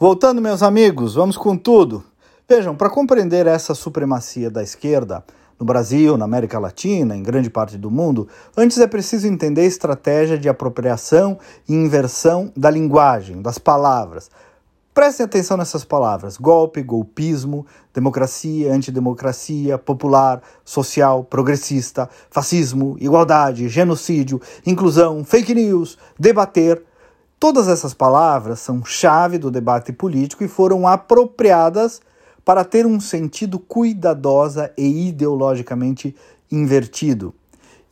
Voltando, meus amigos, vamos com tudo. Vejam, para compreender essa supremacia da esquerda no Brasil, na América Latina, em grande parte do mundo, antes é preciso entender a estratégia de apropriação e inversão da linguagem, das palavras. Prestem atenção nessas palavras: golpe, golpismo, democracia, antidemocracia, popular, social, progressista, fascismo, igualdade, genocídio, inclusão, fake news, debater. Todas essas palavras são chave do debate político e foram apropriadas para ter um sentido cuidadosa e ideologicamente invertido.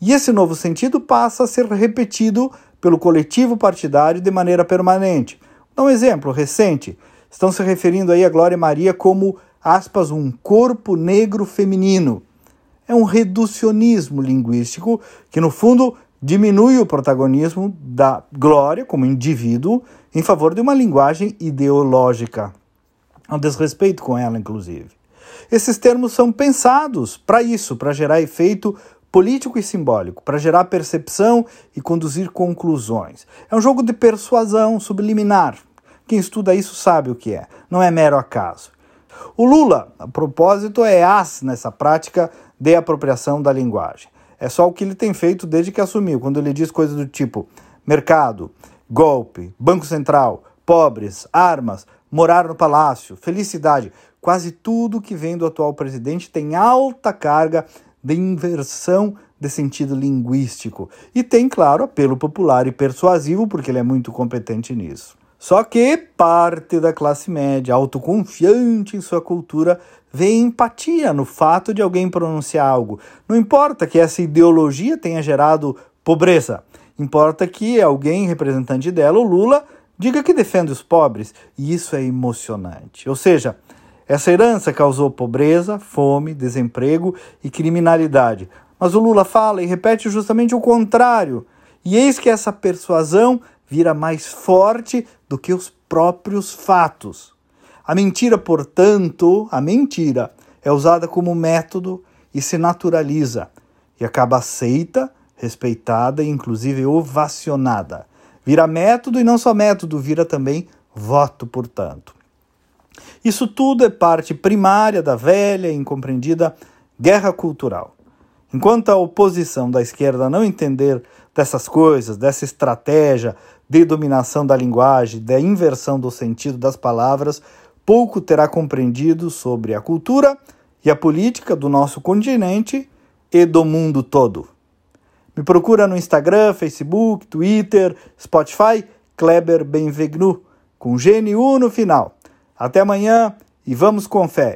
E esse novo sentido passa a ser repetido pelo coletivo partidário de maneira permanente. Dá um exemplo recente. Estão se referindo aí a Glória Maria como, aspas, um corpo negro feminino. É um reducionismo linguístico que, no fundo, diminui o protagonismo da Glória como indivíduo em favor de uma linguagem ideológica um desrespeito com ela, inclusive. Esses termos são pensados para isso, para gerar efeito político e simbólico, para gerar percepção e conduzir conclusões. É um jogo de persuasão subliminar. Quem estuda isso sabe o que é, não é mero acaso. O Lula, a propósito, é as nessa prática de apropriação da linguagem. É só o que ele tem feito desde que assumiu, quando ele diz coisas do tipo mercado, golpe, Banco Central, pobres, armas, morar no palácio, felicidade. Quase tudo que vem do atual presidente tem alta carga de inversão de sentido linguístico e tem, claro, apelo popular e persuasivo, porque ele é muito competente nisso. Só que parte da classe média, autoconfiante em sua cultura, vê empatia no fato de alguém pronunciar algo. Não importa que essa ideologia tenha gerado pobreza, importa que alguém representante dela, o Lula, Diga que defende os pobres, e isso é emocionante. Ou seja, essa herança causou pobreza, fome, desemprego e criminalidade. Mas o Lula fala e repete justamente o contrário. E eis que essa persuasão vira mais forte do que os próprios fatos. A mentira, portanto, a mentira é usada como método e se naturaliza e acaba aceita, respeitada e inclusive ovacionada. Vira método e não só método, vira também voto, portanto. Isso tudo é parte primária da velha e incompreendida guerra cultural. Enquanto a oposição da esquerda não entender dessas coisas, dessa estratégia de dominação da linguagem, da inversão do sentido das palavras, pouco terá compreendido sobre a cultura e a política do nosso continente e do mundo todo. Me procura no Instagram, Facebook, Twitter, Spotify, Kleber Benvegnu, com GNU no final. Até amanhã e vamos com fé.